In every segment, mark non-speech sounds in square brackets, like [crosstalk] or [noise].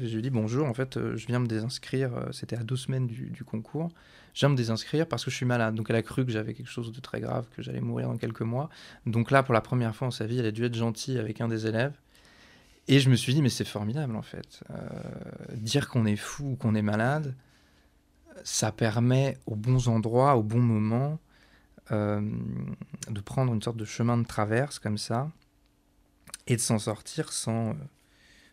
Je lui ai dit bonjour, en fait, je viens me désinscrire, c'était à deux semaines du, concours, je viens me désinscrire parce que je suis malade. Donc elle a cru que j'avais quelque chose de très grave, que j'allais mourir dans quelques mois. Donc là, pour la première fois en sa vie, elle a dû être gentille avec un des élèves. Et je me suis dit, mais c'est formidable en fait. dire qu'on est fou ou qu'on est malade, ça permet aux bons endroits, au bon moment, euh, de prendre une sorte de chemin de traverse comme ça et de s'en sortir sans, euh,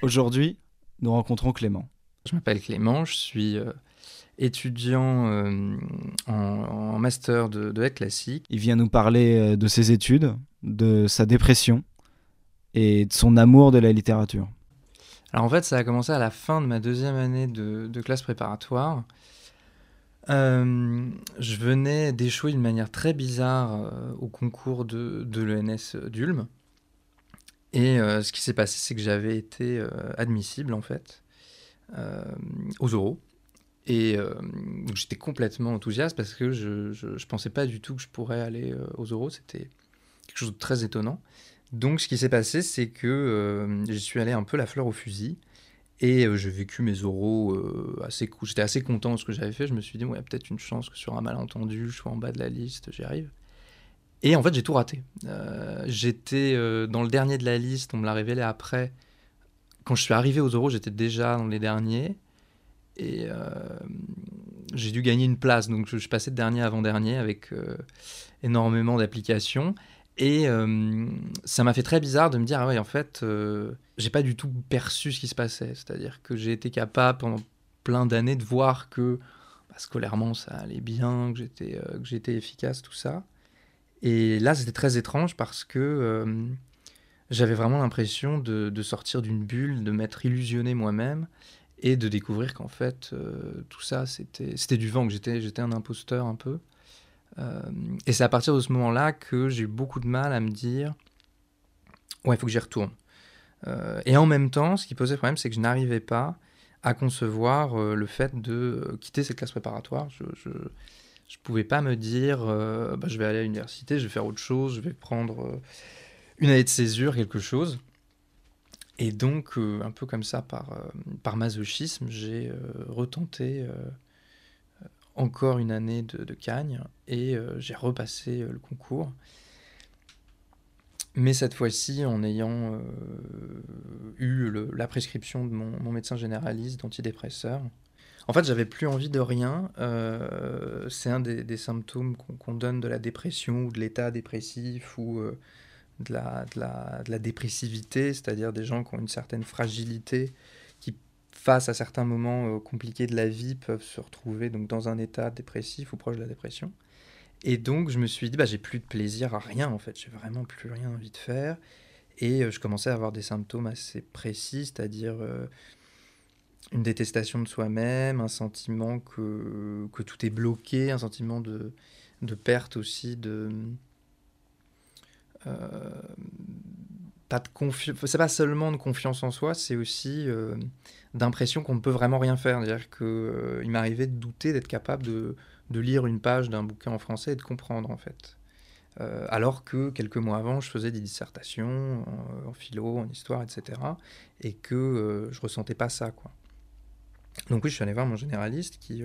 Aujourd'hui, nous rencontrons Clément. Je m'appelle Clément, je suis euh, étudiant euh, en, master de, de classique. Il vient nous parler euh, de ses études, de sa dépression et de son amour de la littérature. Alors en fait, ça a commencé à la fin de ma deuxième année de, de classe préparatoire. Euh, je venais d'échouer d'une manière très bizarre au concours de, de l'ENS d'Ulm. Et euh, ce qui s'est passé, c'est que j'avais été admissible, en fait, aux oraux. Et j'étais complètement enthousiaste parce que je ne pensais pas du tout que je pourrais aller aux oraux. C'était quelque chose de très étonnant. Donc, ce qui s'est passé, c'est que j'y suis allé un peu la fleur au fusil. Et euh, j'ai vécu mes oraux euh, assez cool. J'étais assez content de ce que j'avais fait. Je me suis dit, a peut-être une chance que sur un malentendu, je sois en bas de la liste, j'y arrive. Et en fait, j'ai tout raté. Euh, j'étais dans le dernier de la liste, on me l'a révélé après. Quand je suis arrivé aux oraux, j'étais déjà dans les derniers. Et j'ai dû gagner une place. Donc, je, je passais de dernier avant-dernier avec énormément d'applications. Et euh, ça m'a fait très bizarre de me dire, ah ouais, en fait, euh, j'ai pas du tout perçu ce qui se passait. C'est-à-dire que j'ai été capable pendant plein d'années de voir que bah, scolairement ça allait bien, euh, que j'étais efficace, tout ça. Et là, c'était très étrange parce que j'avais vraiment l'impression de, sortir d'une bulle, de m'être illusionné moi-même et de découvrir qu'en fait, tout ça, c'était, du vent, que j'étais, un imposteur un peu. Euh, et c'est à partir de ce moment-là que j'ai eu beaucoup de mal à me dire ouais, il faut que j'y retourne. Euh, et en même temps, ce qui posait problème, c'est que je n'arrivais pas à concevoir euh, le fait de quitter cette classe préparatoire. Je pouvais pas me dire bah, je vais aller à l'université, je vais faire autre chose, je vais prendre une année de césure, quelque chose. Et donc, un peu comme ça, par, par masochisme, j'ai retenté encore une année de, Cagne et euh, j'ai repassé euh, le concours. Mais cette fois-ci, en ayant euh, eu la prescription de mon, médecin généraliste d'antidépresseurs. En fait, j'avais plus envie de rien. c'est un des, symptômes qu'on donne de la dépression ou de l'état dépressif ou de, la, de, la, dépressivité, c'est-à-dire des gens qui ont une certaine fragilité face à certains moments euh, compliqués de la vie, peuvent se retrouver donc dans un état dépressif ou proche de la dépression. Et donc, je me suis dit, bah, j'ai plus de plaisir à rien, en fait. J'ai vraiment plus rien envie de faire. Et euh, je commençais à avoir des symptômes assez précis, c'est-à-dire euh, une détestation de soi-même, un sentiment que, que tout est bloqué, un sentiment de, de perte aussi de pas de confiance. C'est pas seulement de confiance en soi, c'est aussi euh, d'impression qu'on ne peut vraiment rien faire. C'est-à-dire qu'il euh, m'arrivait de douter d'être capable de, de, lire une page d'un bouquin en français et de comprendre en fait. Euh, alors que quelques mois avant, je faisais des dissertations en, philo, en histoire, etc. Et que je ressentais pas ça, quoi. Donc oui, je suis allé voir mon généraliste qui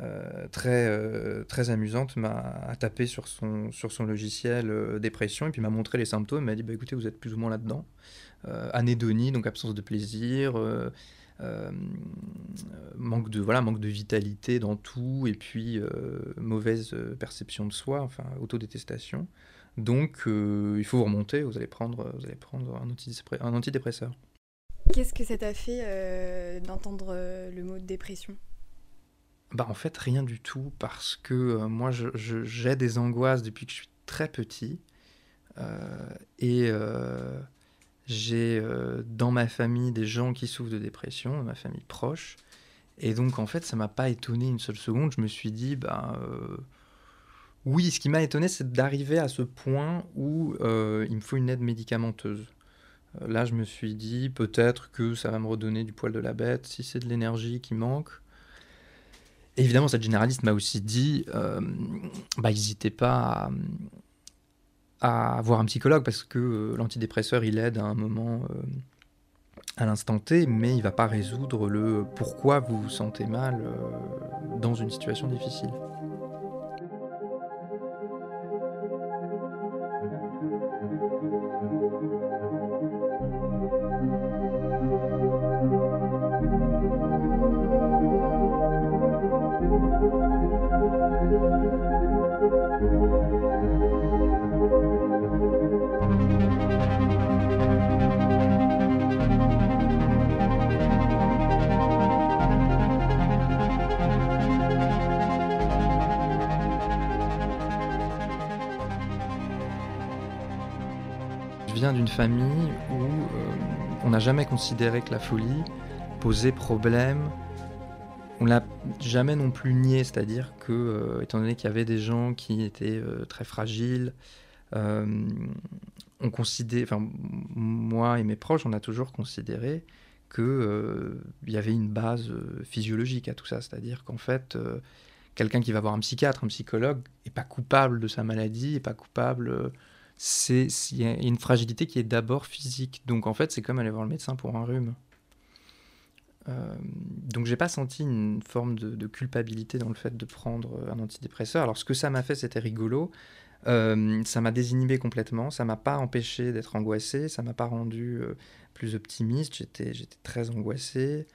euh, très, euh, très amusante, m'a tapé sur son, logiciel euh, dépression et puis m'a montré les symptômes. m'a dit bah, écoutez, vous êtes plus ou moins là-dedans. anédonie, donc absence de plaisir, manque de voilà manque de vitalité dans tout et puis mauvaise perception de soi enfin autodétestation donc il faut vous remonter vous allez prendre vous allez prendre un antidépresseur qu'est-ce que ça t'a fait d'entendre le mot dépression? Bah en fait rien du tout parce que moi j'ai des angoisses depuis que je suis très petit et j'ai euh, dans ma famille des gens qui souffrent de dépression, ma famille proche. Et donc, en fait, ça m'a pas étonné une seule seconde. Je me suis dit, euh, oui, ce qui m'a étonné, c'est d'arriver à ce point où euh, il me faut une aide médicamenteuse. Là, je me suis dit, peut-être que ça va me redonner du poil de la bête, si c'est de l'énergie qui manque. évidemment, cette généraliste m'a aussi dit, bah, n'hésitez pas à voir un psychologue parce que euh, l'antidépresseur, il aide à un moment, euh, à l'instant T, mais il va pas résoudre le pourquoi vous vous sentez mal euh, dans une situation difficile. Famille où euh, on n'a jamais considéré que la folie posait problème. On l'a jamais non plus nié, c'est-à-dire que, euh, étant donné qu'il y avait des gens qui étaient euh, très fragiles, on considère, enfin moi et mes proches, on a toujours considéré qu'il il y avait une base physiologique à tout ça, c'est-à-dire qu'en fait, quelqu'un qui va voir un psychiatre, un psychologue, n'est pas coupable de sa maladie, n'est pas coupable c'est il y a une fragilité qui est d'abord physique. Donc en fait, c'est comme aller voir le médecin pour un rhume. Euh, donc j'ai pas senti une forme de, culpabilité dans le fait de prendre un antidépresseur. Alors ce que ça m'a fait, c'était rigolo. Euh, ça m'a désinhibé complètement. Ça m'a pas empêché d'être angoissé. Ça m'a pas rendu euh, plus optimiste. J'étais très angoissé.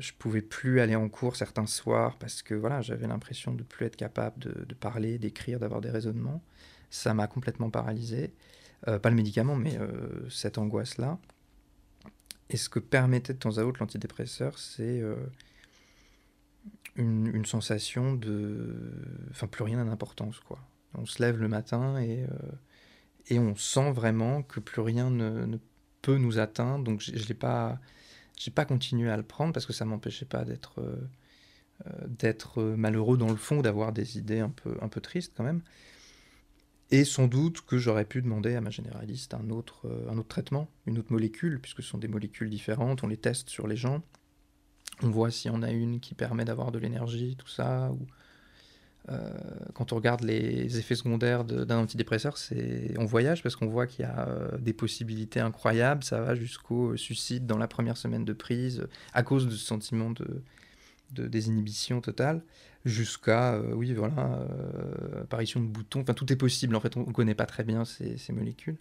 je pouvais plus aller en cours certains soirs parce que voilà, j'avais l'impression de plus être capable de parler, d'écrire, d'avoir des raisonnements ça m'a complètement paralysé. Euh, pas le médicament, mais euh, cette angoisse-là. Et ce que permettait de temps à autre l'antidépresseur, c'est euh, une, sensation de. Enfin, plus rien n'a d'importance, quoi. On se lève le matin et, et on sent vraiment que plus rien ne, peut nous atteindre. Donc, je n'ai pas, pas continué à le prendre parce que ça m'empêchait pas d'être d'être malheureux dans le fond, d'avoir des idées un peu, un peu tristes quand même. Et sans doute que j'aurais pu demander à ma généraliste un autre, euh, un autre traitement, une autre molécule, puisque ce sont des molécules différentes, on les teste sur les gens, on voit s'il y en a une qui permet d'avoir de l'énergie, tout ça, ou euh, quand on regarde les effets secondaires d'un antidépresseur, on voyage parce qu'on voit qu'il y a euh, des possibilités incroyables, ça va jusqu'au suicide dans la première semaine de prise, à cause de ce sentiment de, de désinhibition totale jusqu'à euh, oui voilà euh, apparition de boutons. Enfin tout est possible en fait on, connaît pas très bien ces, molécules.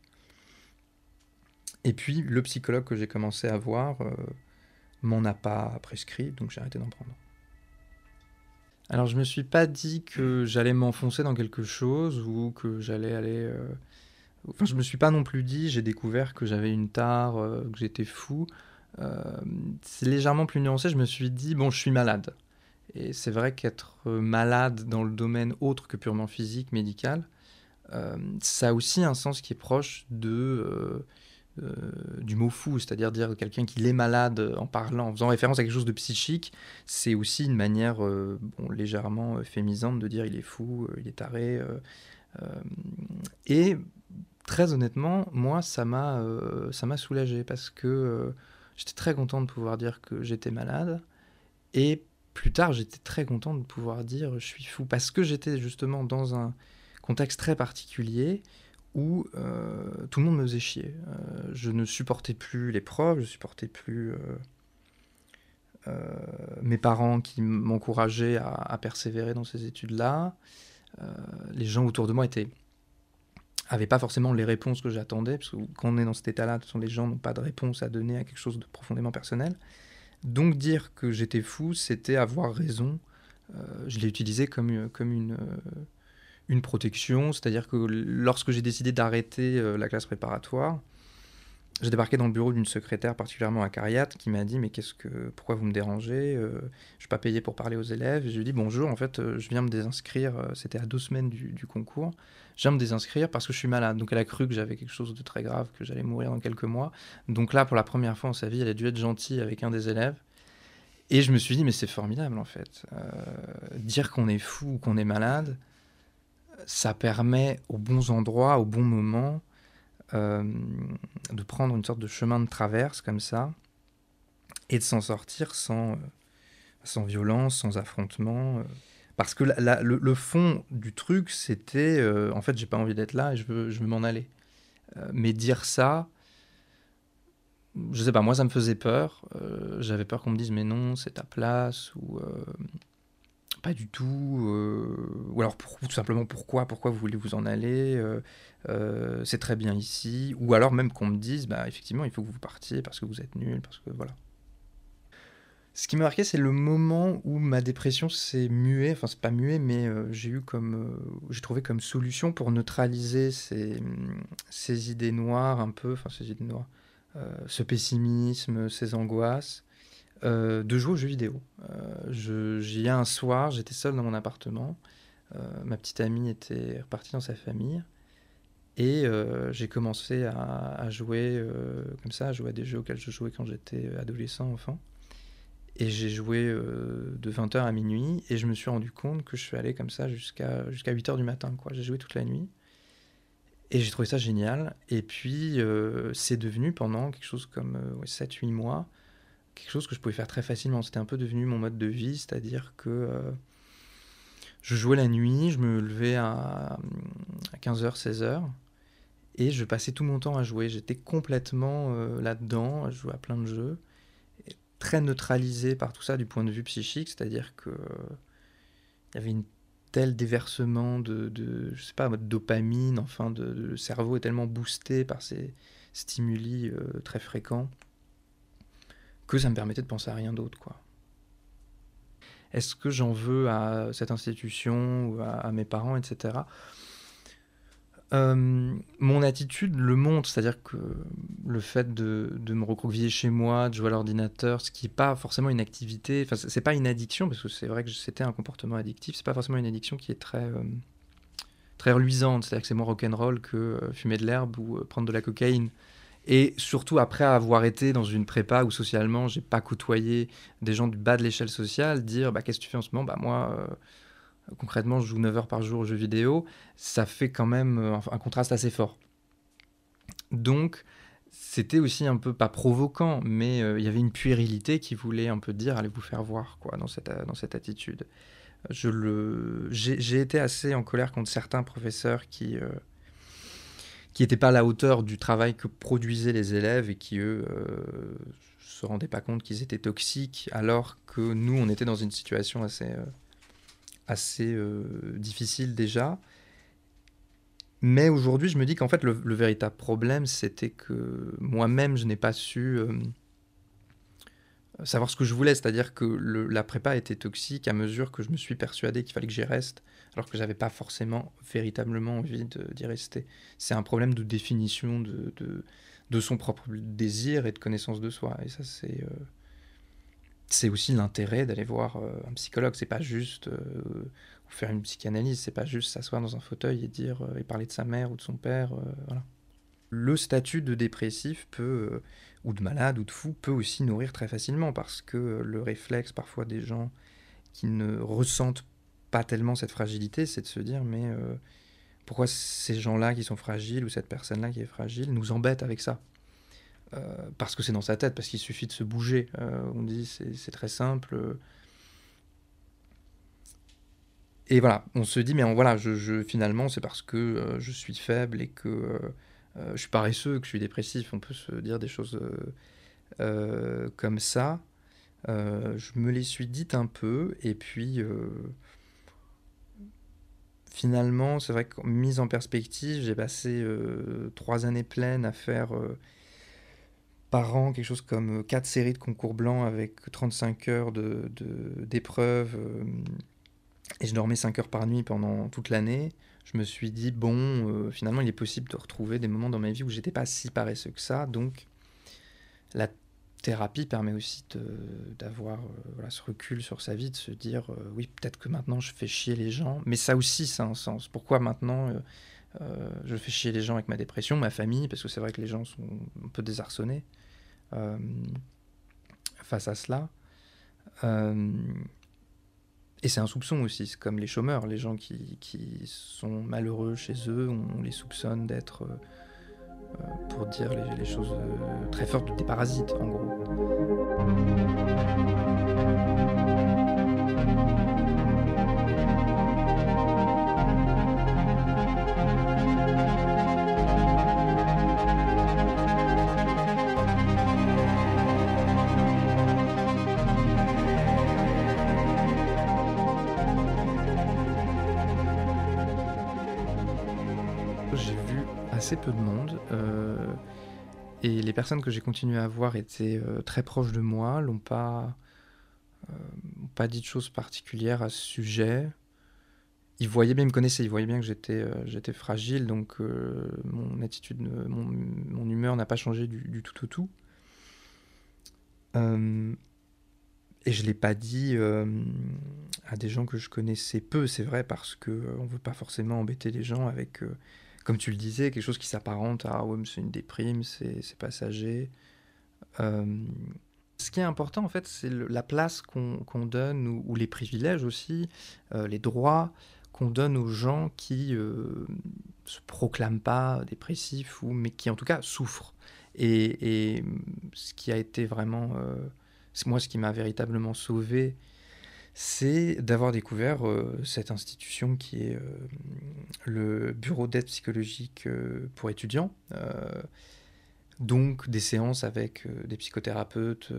Et puis le psychologue que j'ai commencé à voir euh, m'en a pas prescrit donc j'ai arrêté d'en prendre. Alors je me suis pas dit que j'allais m'enfoncer dans quelque chose ou que j'allais aller enfin je me suis pas non plus dit j'ai découvert que j'avais une tare que j'étais fou c'est légèrement plus nuancé. Je me suis dit, bon, je suis malade. Et c'est vrai qu'être malade dans le domaine autre que purement physique, médical, euh, ça a aussi un sens qui est proche de, euh, du mot fou, c'est-à-dire dire quelqu'un qui est malade en parlant, en faisant référence à quelque chose de psychique, c'est aussi une manière bon, légèrement fémisante de dire il est fou, il est taré. et très honnêtement, moi, ça m'a soulagé parce que J'étais très content de pouvoir dire que j'étais malade. Et plus tard, j'étais très content de pouvoir dire je suis fou. Parce que j'étais justement dans un contexte très particulier où euh, tout le monde me faisait chier. Euh, je ne supportais plus les profs, je supportais plus euh, mes parents qui m'encourageaient à, à, persévérer dans ces études-là. les gens autour de moi étaient avait pas forcément les réponses que j'attendais, parce que quand on est dans cet état-là, les gens n'ont pas de réponse à donner à quelque chose de profondément personnel. Donc dire que j'étais fou, c'était avoir raison. je l'ai utilisé comme, comme une, une protection, c'est-à-dire que lorsque j'ai décidé d'arrêter la classe préparatoire, j'ai débarqué dans le bureau d'une secrétaire particulièrement acariate qui m'a dit mais qu'est-ce que pourquoi vous me dérangez euh, Je suis pas payé pour parler aux élèves. je lui ai dit bonjour en fait euh, je viens me désinscrire. Euh, c'était à deux semaines du, concours. Je viens me désinscrire parce que je suis malade. Donc elle a cru que j'avais quelque chose de très grave, que j'allais mourir dans quelques mois. Donc là pour la première fois en sa vie elle a dû être gentille avec un des élèves. Et je me suis dit mais c'est formidable en fait. dire qu'on est fou ou qu'on est malade, ça permet aux bons endroits, au bon moment euh, de prendre une sorte de chemin de traverse comme ça et de s'en sortir sans, euh, sans violence, sans affrontement. Euh. parce que le, fond du truc, c'était en fait, j'ai pas envie d'être là et je veux, je veux m'en aller. mais dire ça, je sais pas, moi ça me faisait peur. J'avais peur qu'on me dise mais non, c'est ta place ou pas du tout. Euh, ou alors tout simplement pourquoi Pourquoi vous voulez vous en aller euh, euh, C'est très bien ici. Ou alors même qu'on me dise, bah effectivement, il faut que vous partiez parce que vous êtes nul, parce que voilà. Ce qui m'a marqué, c'est le moment où ma dépression s'est muée. Enfin, c'est pas muée, mais j'ai eu comme, j'ai trouvé comme solution pour neutraliser ces, ces idées noires un peu, enfin ces idées noires, ce pessimisme, ces angoisses euh, de jouer aux jeux vidéo. Euh, J'y ai un soir, j'étais seul dans mon appartement. Euh, ma petite amie était repartie dans sa famille. Et euh, j'ai commencé à, jouer comme ça, à jouer à des jeux auxquels je jouais quand j'étais adolescent, enfant. Et j'ai joué de 20h à minuit et je me suis rendu compte que je suis allé comme ça jusqu'à jusqu'à 8h du matin. J'ai joué toute la nuit. Et j'ai trouvé ça génial. Et puis, c'est devenu pendant quelque chose comme 7-8 mois quelque chose que je pouvais faire très facilement. C'était un peu devenu mon mode de vie, c'est-à-dire que euh, je jouais la nuit, je me levais à, 15h, 16h, et je passais tout mon temps à jouer. J'étais complètement euh, là-dedans, je jouais à plein de jeux, très neutralisé par tout ça du point de vue psychique, c'est-à-dire que il y avait une tel déversement de, dopamine, enfin, de, le cerveau est tellement boosté par ces stimuli euh, très fréquents que ça me permettait de penser à rien d'autre, quoi. Est-ce que j'en veux à cette institution ou à, mes parents, etc. Euh, mon attitude le montre, c'est-à-dire que le fait de, me recroqueviller chez moi, de jouer à l'ordinateur, ce qui n'est pas forcément une activité, enfin c'est pas une addiction, parce que c'est vrai que c'était un comportement addictif, c'est pas forcément une addiction qui est très, euh, très reluisante, c'est-à-dire que c'est moins rock'n'roll que euh, fumer de l'herbe ou prendre de la cocaïne. Et surtout après avoir été dans une prépa où socialement j'ai pas côtoyé des gens du bas de l'échelle sociale, dire bah, qu'est-ce que tu fais en ce moment? Bah moi euh, concrètement je joue 9 heures par jour aux jeux vidéo, ça fait quand même euh, un contraste assez fort. Donc c'était aussi un peu pas provoquant, mais euh, il y avait une puérilité qui voulait un peu dire allez vous faire voir quoi dans cette, dans cette attitude. Je le, j'ai été assez en colère contre certains professeurs qui qui n'étaient pas à la hauteur du travail que produisaient les élèves et qui, eux, euh, se rendaient pas compte qu'ils étaient toxiques, alors que nous, on était dans une situation assez, euh, euh, difficile déjà. Mais aujourd'hui, je me dis qu'en fait, le, véritable problème, c'était que moi-même, je n'ai pas su savoir ce que je voulais, c'est-à-dire que la prépa était toxique à mesure que je me suis persuadé qu'il fallait que j'y reste, alors que j'avais pas forcément véritablement envie d'y rester. C'est un problème de définition de, de, son propre désir et de connaissance de soi. Et ça, c'est euh, aussi l'intérêt d'aller voir euh, un psychologue. C'est pas juste euh, faire une psychanalyse, c'est pas juste s'asseoir dans un fauteuil et dire et parler de sa mère ou de son père. voilà. Le statut de dépressif peut ou de malade ou de fou peut aussi nourrir très facilement parce que le réflexe parfois des gens qui ne ressentent pas tellement cette fragilité, c'est de se dire mais euh, pourquoi ces gens-là qui sont fragiles ou cette personne-là qui est fragile nous embête avec ça? Euh, Parce que c'est dans sa tête, parce qu'il suffit de se bouger. Euh, on dit c'est très simple. Et voilà, on se dit mais voilà, je, finalement c'est parce que je suis faible et que euh, je suis paresseux, que je suis dépressif, on peut se dire des choses euh, euh, comme ça. je me les suis dites un peu, et puis finalement, c'est vrai que mise en perspective, j'ai passé trois années pleines à faire par an quelque chose comme 4 séries de concours blancs avec 35 heures d'épreuves. De, euh, et je dormais 5 heures par nuit pendant toute l'année. Je me suis dit, bon, euh, finalement, il est possible de retrouver des moments dans ma vie où j'étais pas si paresseux que ça. Donc, la thérapie permet aussi d'avoir voilà, ce recul sur sa vie, de se dire, oui, peut-être que maintenant je fais chier les gens. Mais ça aussi, ça a un sens. Pourquoi maintenant euh, je fais chier les gens avec ma dépression, ma famille, parce que c'est vrai que les gens sont un peu désarçonnés euh, face à cela. Euh, et c'est un soupçon aussi, c'est comme les chômeurs, les gens qui, qui, sont malheureux chez eux, on les soupçonne d'être, pour dire les, les choses très fortes, des parasites en gros. Assez peu de monde. Euh, et les personnes que j'ai continué à voir étaient euh, très proches de moi, n'ont pas, euh, pas dit de choses particulières à ce sujet. Ils voyaient bien, ils me connaissaient, ils voyaient bien que j'étais fragile, donc mon attitude, mon, humeur n'a pas changé du, du, tout au tout. et je ne l'ai pas dit à des gens que je connaissais peu, c'est vrai, parce qu'on ne veut pas forcément embêter les gens avec comme tu le disais, quelque chose qui s'apparente à ouais, c'est une déprime, c'est passager. Euh, ce qui est important, en fait, c'est la place qu'on donne, ou, les privilèges aussi, euh, les droits qu'on donne aux gens qui ne euh, se proclament pas dépressifs, ou, mais qui en tout cas souffrent. Et, et ce qui a été vraiment, moi ce qui m'a véritablement sauvé c'est d'avoir découvert euh, cette institution qui est euh, le bureau d'aide psychologique euh, pour étudiants. donc des séances avec des psychothérapeutes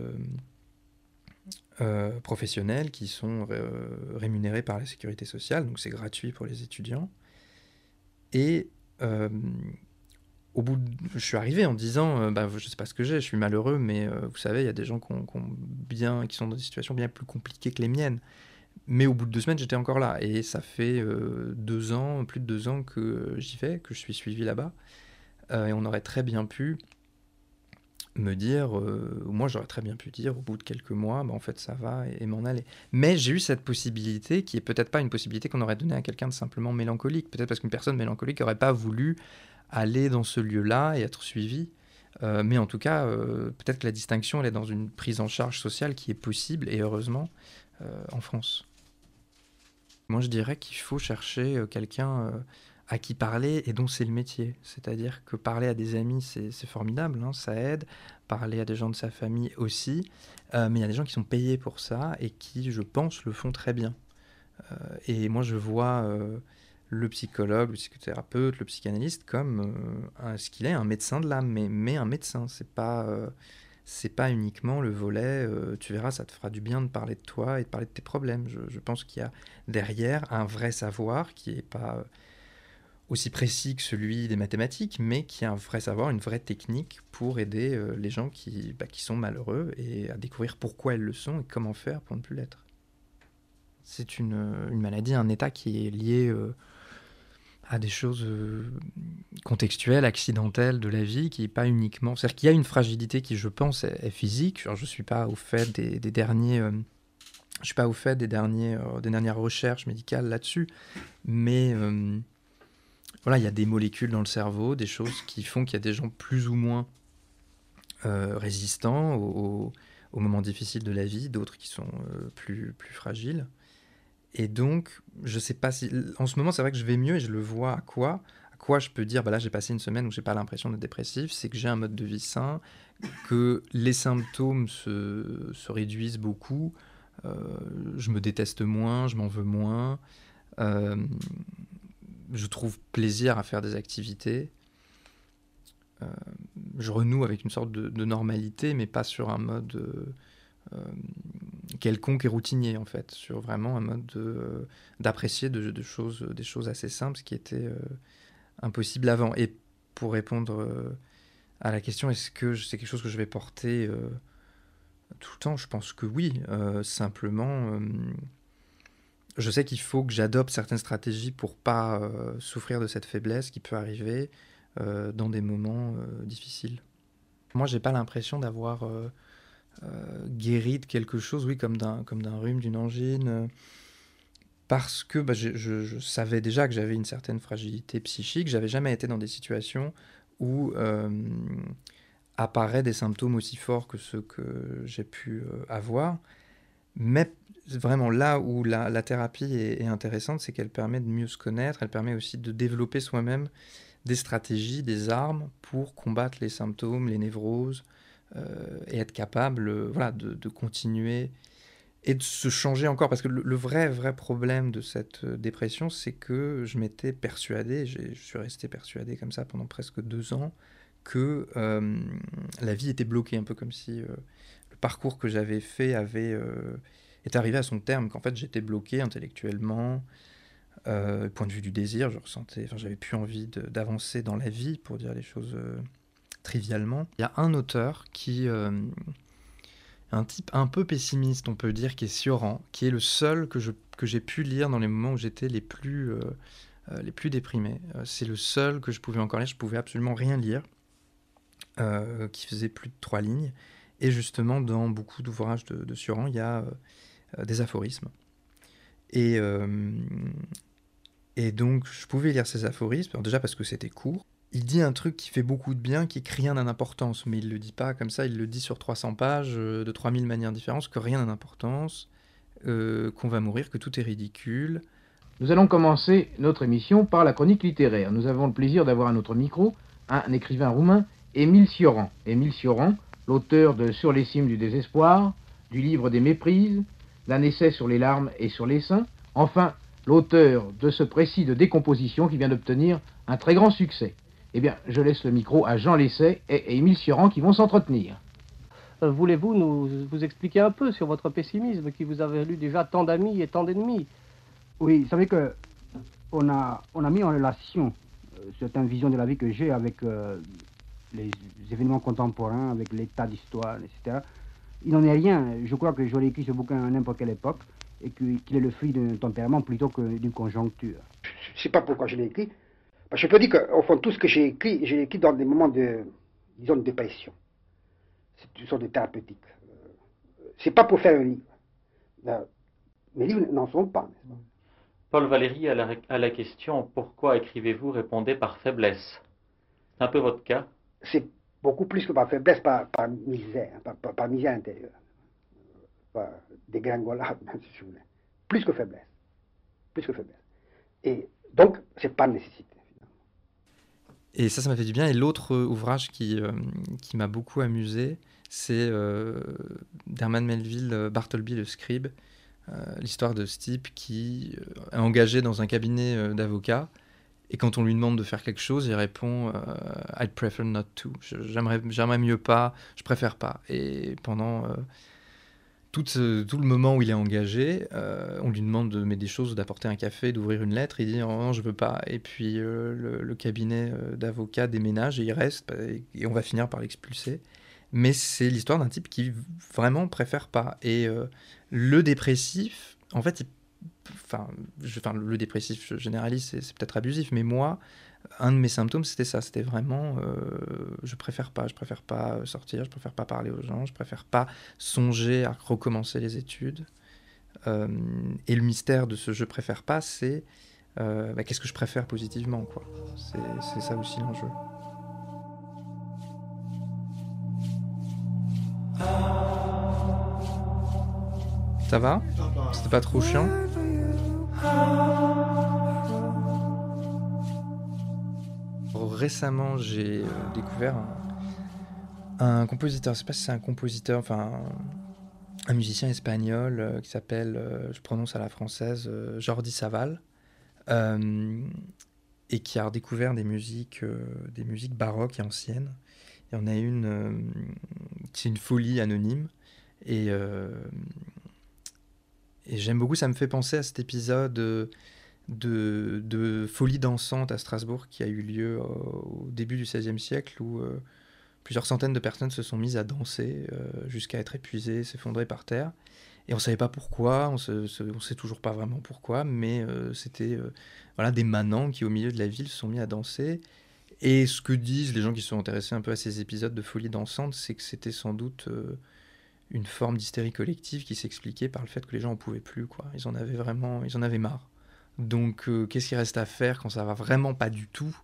professionnels qui sont rémunérés par la sécurité sociale, donc c'est gratuit pour les étudiants. Au bout je suis arrivé en disant bah, je sais pas ce que j'ai, je suis malheureux, mais vous savez, il y a des gens qui, sont dans des situations bien plus compliquées que les miennes. Mais au bout de deux semaines, j'étais encore là. Et ça fait deux ans, plus de deux ans que j'y vais, que je suis suivi là-bas. et on aurait très bien pu me dire, moi j'aurais très bien pu dire au bout de quelques mois, bah, en fait ça va et, m'en aller. Mais j'ai eu cette possibilité qui est peut-être pas une possibilité qu'on aurait donnée à quelqu'un de simplement mélancolique. Peut-être parce qu'une personne mélancolique n'aurait pas voulu aller dans ce lieu-là et être suivie. Euh, mais en tout cas, euh, peut-être que la distinction, elle est dans une prise en charge sociale qui est possible, et heureusement, euh, en France. Moi, je dirais qu'il faut chercher quelqu'un à qui parler et dont c'est le métier. C'est-à-dire que parler à des amis, c'est formidable, hein, ça aide. Parler à des gens de sa famille aussi. mais il y a des gens qui sont payés pour ça et qui, je pense, le font très bien. et moi, je vois le psychologue, le psychothérapeute, le psychanalyste comme euh, ce qu'il est, un médecin de l'âme, mais, mais un médecin. C'est pas euh, c'est pas uniquement le volet. Euh, tu verras, ça te fera du bien de parler de toi et de parler de tes problèmes. Je, je pense qu'il y a derrière un vrai savoir qui est pas aussi précis que celui des mathématiques, mais qui a un vrai savoir, une vraie technique pour aider les gens qui, bah, qui sont malheureux et à découvrir pourquoi ils le sont et comment faire pour ne plus l'être. C'est une, une, maladie, un état qui est lié à des choses euh, contextuelles, accidentelles de la vie, qui n'est pas uniquement... C'est-à-dire qu'il y a une fragilité qui, je pense, est, physique. je ne suis pas au fait des, derniers... Euh, je suis pas au fait des, derniers, euh, des dernières recherches médicales là-dessus, mais voilà, il y a des molécules dans le cerveau, des choses qui font qu'il y a des gens plus ou moins résistants aux, moments difficiles de la vie, d'autres qui sont plus, plus fragiles. Et donc, je sais pas si. En ce moment, c'est vrai que je vais mieux et je le vois à quoi À quoi je peux dire, bah là, j'ai passé une semaine où j'ai pas l'impression d'être dépressif, c'est que j'ai un mode de vie sain, que les symptômes se, se réduisent beaucoup, euh, je me déteste moins, je m'en veux moins, euh, je trouve plaisir à faire des activités. Euh, je renoue avec une sorte de, normalité, mais pas sur un mode euh, quelconque et routinier en fait, sur vraiment un mode euh, d'apprécier de, choses, des choses assez simples, ce qui était euh, impossible avant. Et pour répondre à la question est-ce que c'est quelque chose que je vais porter tout le temps? Je pense que oui. simplement, je sais qu'il faut que j'adopte certaines stratégies pour pas souffrir de cette faiblesse qui peut arriver dans des moments difficiles. Moi, j'ai pas l'impression d'avoir guéri de quelque chose, oui, comme d'un comme d'un rhume, d'une angine parce que bah, je, savais déjà que j'avais une certaine fragilité psychique. J'avais jamais été dans des situations où euh, apparaissent des symptômes aussi forts que ceux que j'ai pu euh, avoir. Mais vraiment là où la, thérapie est, intéressante, c'est qu'elle permet de mieux se connaître, elle permet aussi de développer soi-même des stratégies, des armes pour combattre les symptômes, les névroses, euh, et être capable voilà, de, continuer et de se changer encore. Parce que le, vrai, vrai problème de cette euh, dépression, c'est que je m'étais persuadé, je suis resté persuadé comme ça pendant presque deux ans, que euh, la vie était bloquée, un peu comme si euh, le parcours que j'avais fait avait était arrivé à son terme, qu'en fait j'étais bloqué intellectuellement, point de vue du désir, je ressentais, enfin j'avais plus envie d'avancer dans la vie, pour dire les choses trivialement. Il y a un auteur qui un type un peu pessimiste, on peut dire, qui est Sioran, qui est le seul que, je, que j'ai pu lire dans les moments où j'étais les plus, euh, euh, les plus déprimés. Euh, c'est le seul que je pouvais encore lire, je pouvais absolument rien lire, qui faisait plus de trois lignes. Et justement, dans beaucoup d'ouvrages de, de il y a des aphorismes. Et, et donc, je pouvais lire ces aphorismes, déjà parce que c'était court, il dit un truc qui fait beaucoup de bien, qui crie rien d'importance, mais il le dit pas comme ça, il le dit sur 300 pages, euh, de 3000 manières différentes, que rien n'a d'importance, euh, qu'on va mourir, que tout est ridicule. Nous allons commencer notre émission par la chronique littéraire. Nous avons le plaisir d'avoir à notre micro un écrivain roumain, Émile Cioran. Émile Cioran, l'auteur de Sur les cimes du désespoir, du livre des méprises, d'un essai sur les larmes et sur les seins, enfin l'auteur de ce précis de décomposition qui vient d'obtenir un très grand succès. Eh bien, je laisse le micro à Jean Lesset et Émile Sioran qui vont s'entretenir. Euh, voulez-vous nous vous expliquer un peu sur votre pessimisme qui vous a valu déjà tant d'amis et tant d'ennemis? Oui, vous savez que on a, on a mis en relation euh, certaines visions de la vie que j'ai avec euh, les événements contemporains, avec l'état d'histoire, etc. Il n'en est rien. Je crois que j'aurais écrit ce bouquin à n'importe quelle époque et qu'il est le fruit d'un tempérament plutôt que d'une conjoncture. Je ne sais pas pourquoi je l'ai écrit. Je peux dire qu'au fond, tout ce que j'ai écrit, j'ai écrit dans des moments de, disons, de dépression. C'est une sorte de thérapeutique. Euh, c'est pas pour faire un livre. Euh, mes livres n'en sont pas, Paul Valéry, à la, à la question pourquoi écrivez-vous? répondez par faiblesse. C'est un peu votre cas C'est beaucoup plus que par faiblesse, par, misère, par, misère intérieure. Par dégringolade, [laughs] si vous voulez. Plus que faiblesse. Plus que faiblesse. Et donc, c'est pas nécessité. Et ça, ça m'a fait du bien. Et l'autre euh, ouvrage qui, euh, qui m'a beaucoup amusé, c'est euh, d'Herman Melville, Bartleby le scribe, l'histoire de ce type qui est engagé dans un cabinet d'avocats. Et quand on lui demande de faire quelque chose, il répond I'd prefer not to. J'aimerais mieux pas, je préfère pas. Et pendant tout, tout, le moment où il est engagé, euh, on lui demande de mettre des choses, d'apporter un café, d'ouvrir une lettre. Il dit oh, non, je veux pas. Et puis euh, le, cabinet euh, d'avocat déménage et il reste et on va finir par l'expulser. Mais c'est l'histoire d'un type qui vraiment préfère pas. Et le dépressif, en fait, enfin, le dépressif, je généralise, c'est peut-être abusif, mais moi, un de mes symptômes, c'était ça. C'était vraiment, euh, je préfère pas, je préfère pas sortir, je préfère pas parler aux gens, je préfère pas songer à recommencer les études. Euh, et le mystère de ce je préfère pas, c'est euh, bah, qu'est-ce que je préfère positivement, quoi. C'est ça aussi l'enjeu. Ça va? C'était pas trop chiant? Récemment, j'ai euh, découvert un, compositeur, je sais pas si c'est un compositeur, enfin un, musicien espagnol euh, qui s'appelle, euh, je prononce à la française, Jordi Saval, et qui a redécouvert des musiques, des musiques baroques et anciennes. Il y en a une, c'est une folie anonyme, et, et j'aime beaucoup, ça me fait penser à cet épisode de, folie dansante à Strasbourg qui a eu lieu au début du XVIe siècle où, euh, plusieurs centaines de personnes se sont mises à danser jusqu'à être épuisées, s'effondrer par terre. Et on savait pas pourquoi, on se, sait toujours pas vraiment pourquoi, mais c'était voilà des manants qui au milieu de la ville se sont mis à danser. Et ce que disent les gens qui sont intéressés un peu à ces épisodes de folie dansante, c'est que c'était sans doute une forme d'hystérie collective qui s'expliquait par le fait que les gens en pouvaient plus, quoi. Ils en avaient vraiment, ils en avaient marre. Donc, euh, qu'est-ce qu'il reste à faire quand ça va vraiment pas du tout?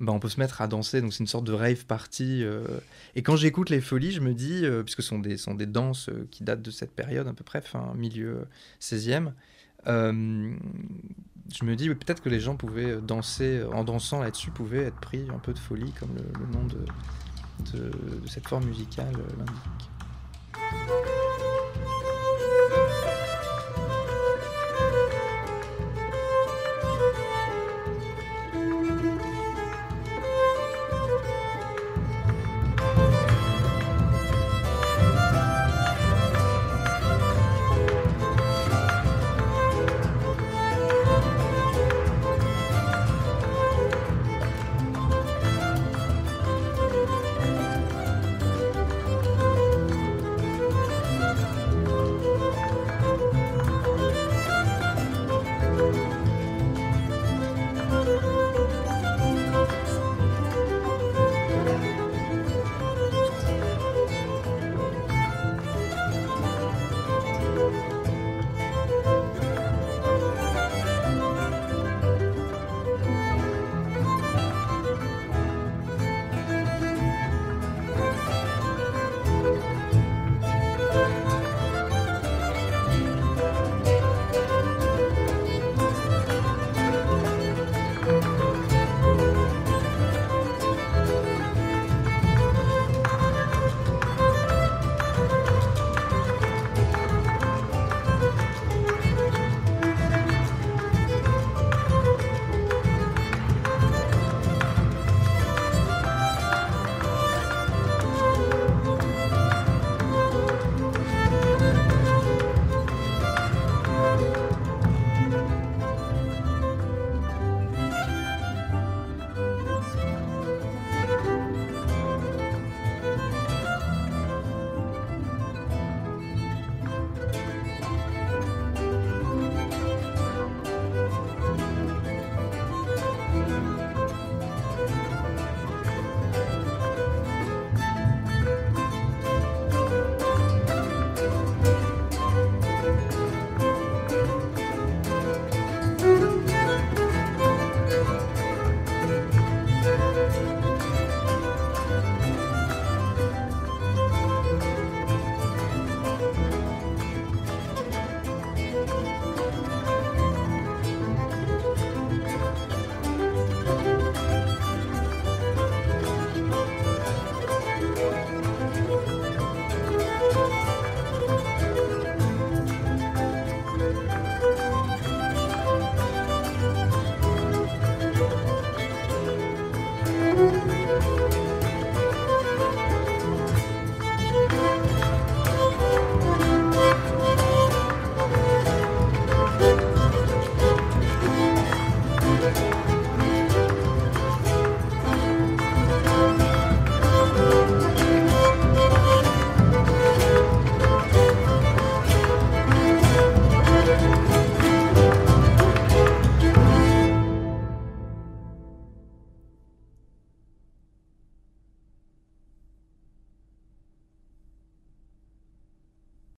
Ben, on peut se mettre à danser, donc c'est une sorte de rave party. Euh. Et quand j'écoute les folies, je me dis, euh, puisque ce sont des, sont des danses qui datent de cette période à peu près, fin milieu 16e, je me dis peut-être que les gens pouvaient danser, en dansant là-dessus, pouvaient être pris un peu de folie, comme le, nom de, cette forme musicale l'indique. Thank you.